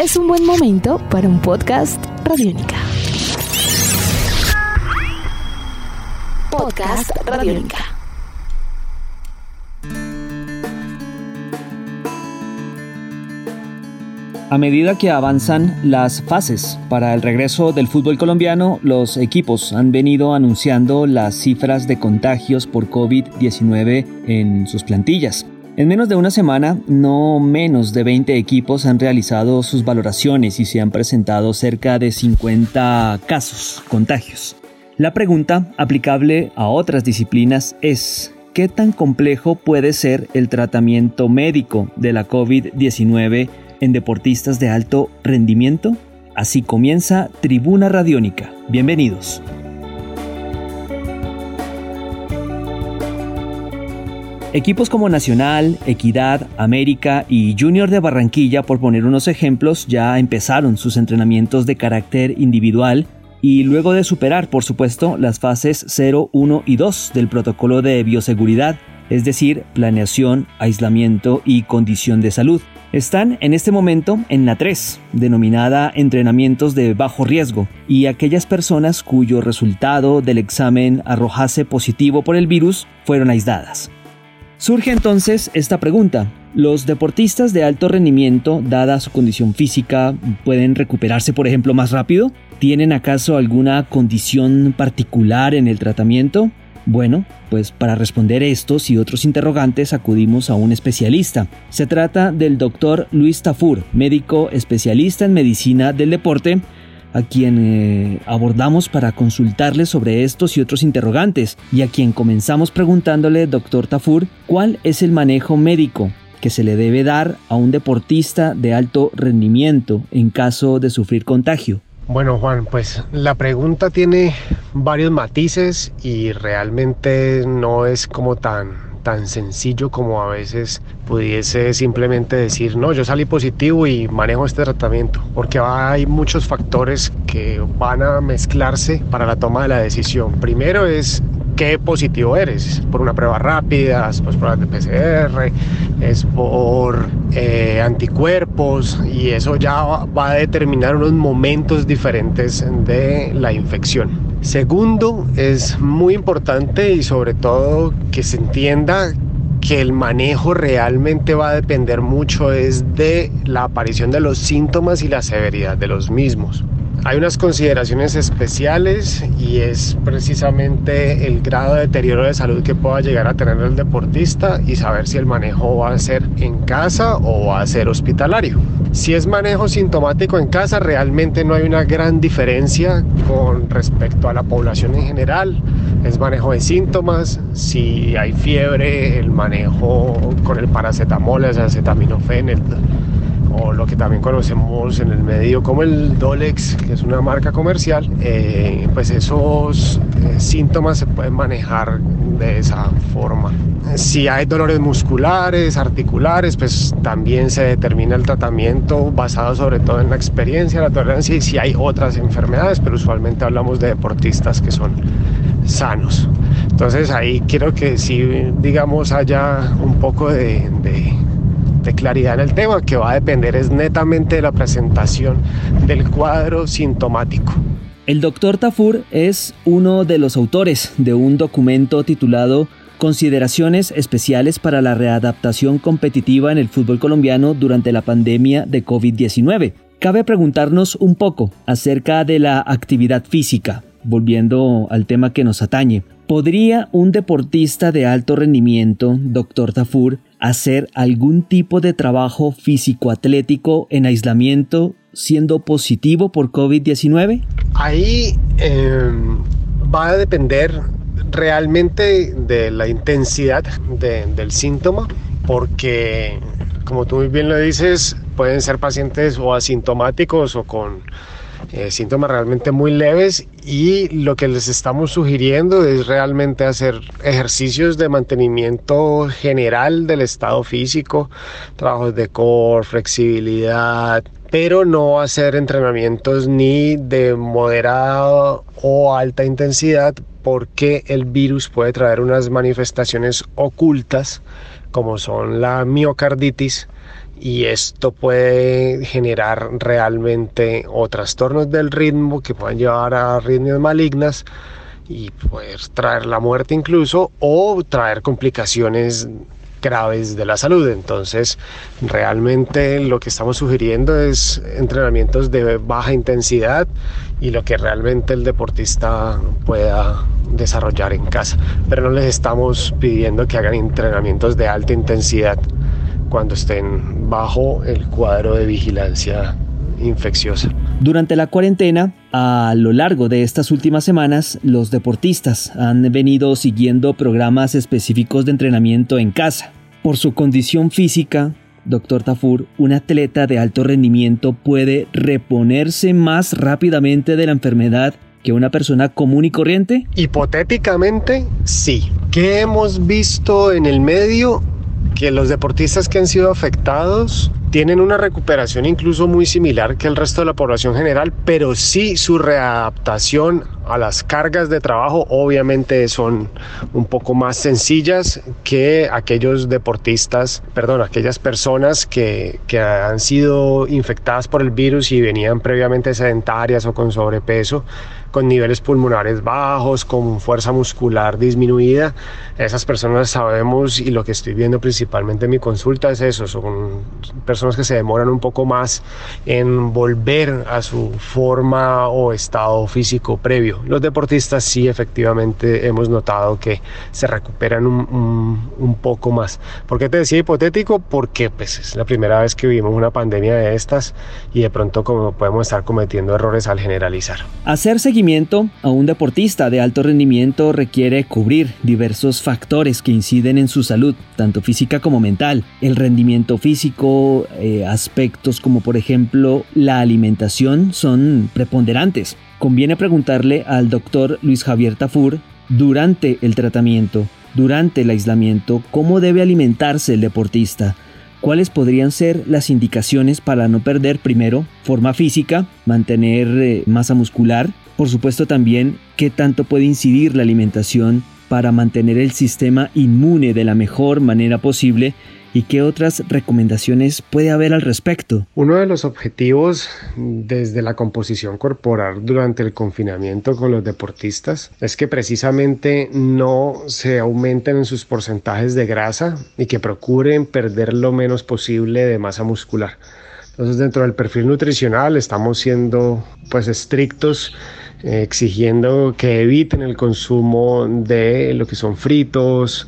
es un buen momento para un podcast Radiónica. Podcast Radiónica. A medida que avanzan las fases para el regreso del fútbol colombiano, los equipos han venido anunciando las cifras de contagios por COVID-19 en sus plantillas. En menos de una semana, no menos de 20 equipos han realizado sus valoraciones y se han presentado cerca de 50 casos, contagios. La pregunta aplicable a otras disciplinas es, ¿qué tan complejo puede ser el tratamiento médico de la COVID-19 en deportistas de alto rendimiento? Así comienza Tribuna Radiónica. Bienvenidos. Equipos como Nacional, Equidad, América y Junior de Barranquilla, por poner unos ejemplos, ya empezaron sus entrenamientos de carácter individual y luego de superar, por supuesto, las fases 0, 1 y 2 del protocolo de bioseguridad, es decir, planeación, aislamiento y condición de salud. Están en este momento en la 3, denominada entrenamientos de bajo riesgo, y aquellas personas cuyo resultado del examen arrojase positivo por el virus fueron aisladas. Surge entonces esta pregunta. ¿Los deportistas de alto rendimiento, dada su condición física, pueden recuperarse, por ejemplo, más rápido? ¿Tienen acaso alguna condición particular en el tratamiento? Bueno, pues para responder estos y otros interrogantes acudimos a un especialista. Se trata del doctor Luis Tafur, médico especialista en medicina del deporte, a quien eh, abordamos para consultarle sobre estos y otros interrogantes y a quien comenzamos preguntándole, doctor Tafur, cuál es el manejo médico que se le debe dar a un deportista de alto rendimiento en caso de sufrir contagio. Bueno Juan, pues la pregunta tiene varios matices y realmente no es como tan tan sencillo como a veces pudiese simplemente decir, no, yo salí positivo y manejo este tratamiento, porque hay muchos factores que van a mezclarse para la toma de la decisión. Primero es qué positivo eres, por una prueba rápida, es por pruebas de PCR, es por eh, anticuerpos y eso ya va a determinar unos momentos diferentes de la infección. Segundo, es muy importante y sobre todo que se entienda que el manejo realmente va a depender mucho es de la aparición de los síntomas y la severidad de los mismos. Hay unas consideraciones especiales y es precisamente el grado de deterioro de salud que pueda llegar a tener el deportista y saber si el manejo va a ser en casa o va a ser hospitalario. Si es manejo sintomático en casa, realmente no hay una gran diferencia con respecto a la población en general. Es manejo de síntomas, si hay fiebre, el manejo con el paracetamol, el acetaminofén, el o lo que también conocemos en el medio como el Dolex, que es una marca comercial, eh, pues esos eh, síntomas se pueden manejar de esa forma. Si hay dolores musculares, articulares, pues también se determina el tratamiento basado sobre todo en la experiencia, la tolerancia y si hay otras enfermedades, pero usualmente hablamos de deportistas que son sanos. Entonces ahí quiero que si digamos haya un poco de de claridad en el tema, que va a depender es netamente de la presentación del cuadro sintomático. El doctor Tafur es uno de los autores de un documento titulado Consideraciones especiales para la readaptación competitiva en el fútbol colombiano durante la pandemia de COVID-19. Cabe preguntarnos un poco acerca de la actividad física, volviendo al tema que nos atañe. ¿Podría un deportista de alto rendimiento, doctor Tafur, hacer algún tipo de trabajo físico-atlético en aislamiento siendo positivo por COVID-19? Ahí em, va a depender realmente de la intensidad del síntoma, porque como tú muy bien lo dices, pueden ser pacientes o asintomáticos o con eh, síntomas realmente muy leves y lo que les estamos sugiriendo es realmente hacer ejercicios de mantenimiento general del estado físico, trabajos de core, flexibilidad, pero no hacer entrenamientos ni de moderada o alta intensidad porque el virus puede traer unas manifestaciones ocultas como son la miocarditis y esto puede generar realmente o trastornos del ritmo que pueden llevar a arritmias malignas y poder traer la muerte incluso o traer complicaciones graves de la salud. Entonces, realmente lo que estamos sugiriendo es entrenamientos de baja intensidad y lo que realmente el deportista pueda desarrollar en casa. Pero no les estamos pidiendo que hagan entrenamientos de alta intensidad cuando estén bajo el cuadro de vigilancia infecciosa. Durante la cuarentena, a lo largo de estas últimas semanas, los deportistas han venido siguiendo programas específicos de entrenamiento en casa. Por su condición física, doctor Tafur, un atleta de alto rendimiento puede reponerse más rápidamente de la enfermedad que una persona común y corriente? Hipotéticamente, sí. ¿Qué hemos visto en el medio? Que los deportistas que han sido afectados tienen una recuperación incluso muy similar que el resto de la población general, pero sí su readaptación a las cargas de trabajo obviamente son un poco más sencillas que aquellos deportistas, perdón, aquellas personas que, que han sido infectadas por el virus y venían previamente sedentarias o con sobrepeso con niveles pulmonares bajos, con fuerza muscular disminuida. Esas personas sabemos y lo que estoy viendo principalmente en mi consulta es eso, son personas que se demoran un poco más en volver a su forma o estado físico previo. Los deportistas sí efectivamente hemos notado que se recuperan un, poco más. ¿Por qué te decía hipotético? Porque pues, es la primera vez que vivimos una pandemia de estas y de pronto como podemos estar cometiendo errores al generalizar. Hacer a un deportista de alto rendimiento requiere cubrir diversos factores que inciden en su salud, tanto física como mental. El rendimiento físico, eh, aspectos como por ejemplo la alimentación son preponderantes. Conviene preguntarle al doctor Luis Javier Tafur durante el tratamiento, durante el aislamiento, cómo debe alimentarse el deportista ¿Cuáles podrían ser las indicaciones para no perder primero forma física, mantener eh, masa muscular? Por supuesto también qué tanto puede incidir la alimentación para mantener el sistema inmune de la mejor manera posible ¿Y qué otras recomendaciones puede haber al respecto? Uno de los objetivos desde la composición corporal durante el confinamiento con los deportistas es que precisamente no se aumenten en sus porcentajes de grasa y que procuren perder lo menos posible de masa muscular. Entonces dentro del perfil nutricional estamos siendo pues estrictos eh, exigiendo que eviten el consumo de lo que son fritos,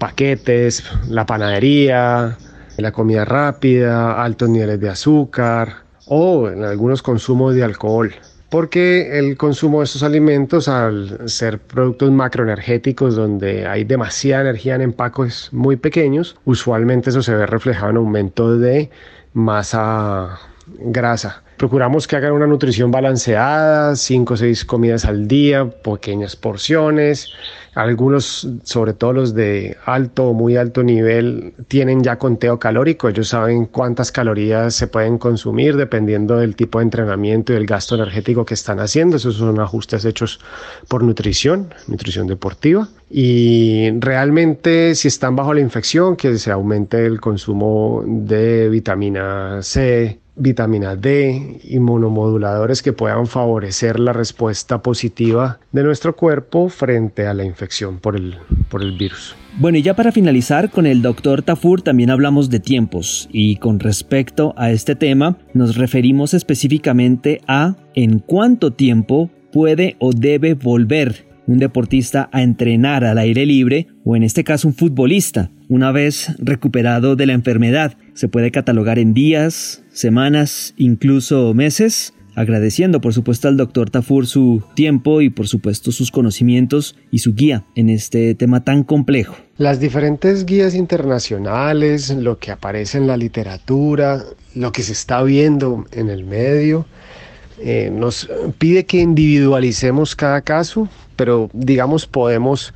paquetes, la panadería, la comida rápida, altos niveles de azúcar o en algunos consumos de alcohol. Porque el consumo de estos alimentos, al ser productos macroenergéticos donde hay demasiada energía en empaques muy pequeños, usualmente eso se ve reflejado en aumento de masa grasa. Procuramos que hagan una nutrición balanceada, 5 o 6 comidas al día, pequeñas porciones. Algunos, sobre todo los de alto o muy alto nivel, tienen ya conteo calórico. Ellos saben cuántas calorías se pueden consumir dependiendo del tipo de entrenamiento y el gasto energético que están haciendo. Esos son ajustes hechos por nutrición, nutrición deportiva. Y realmente si están bajo la infección, que se aumente el consumo de vitamina C, vitamina D, inmunomoduladores que puedan favorecer la respuesta positiva de nuestro cuerpo frente a la infección por el, por el virus. Bueno, y ya para finalizar, con el doctor Tafur también hablamos de tiempos y con respecto a este tema nos referimos específicamente a en cuánto tiempo puede o debe volver un deportista a entrenar al aire libre o en este caso un futbolista una vez recuperado de la enfermedad. Se puede catalogar en días, semanas, incluso meses, agradeciendo por supuesto al doctor Tafur su tiempo y por supuesto sus conocimientos y su guía en este tema tan complejo. Las diferentes guías internacionales, lo que aparece en la literatura, lo que se está viendo en el medio, eh, nos pide que individualicemos cada caso, pero digamos podemos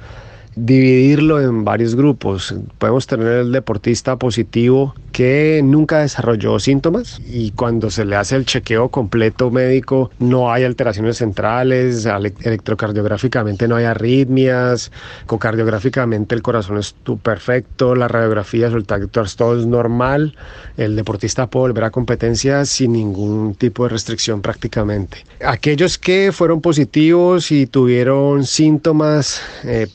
dividirlo en varios grupos. Podemos tener el deportista positivo que nunca desarrolló síntomas y cuando se le hace el chequeo completo médico no hay alteraciones centrales, electrocardiográficamente no hay arritmias, cocardiográficamente el corazón es perfecto, la radiografía, el todo es normal, el deportista puede volver a competencia sin ningún tipo de restricción prácticamente. Aquellos que fueron positivos y tuvieron síntomas eh,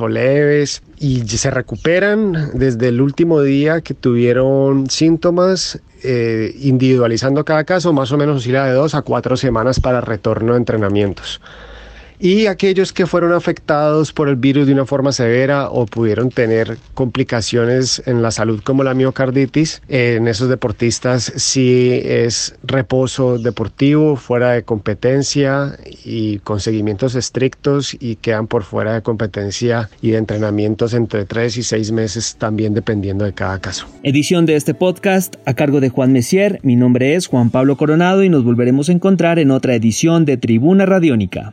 o leves, y se recuperan desde el último día que tuvieron síntomas, eh, individualizando cada caso, más o menos oscila de dos a cuatro semanas para retorno a entrenamientos y aquellos que fueron afectados por el virus de una forma severa o pudieron tener complicaciones en la salud como la miocarditis, en esos deportistas sí es reposo deportivo fuera de competencia y con seguimientos estrictos y quedan por fuera de competencia y de entrenamientos entre 3 y 6 meses también dependiendo de cada caso. Edición de este podcast a cargo de Juan Messier, mi nombre es Juan Pablo Coronado y nos volveremos a encontrar en otra edición de Tribuna Radiónica.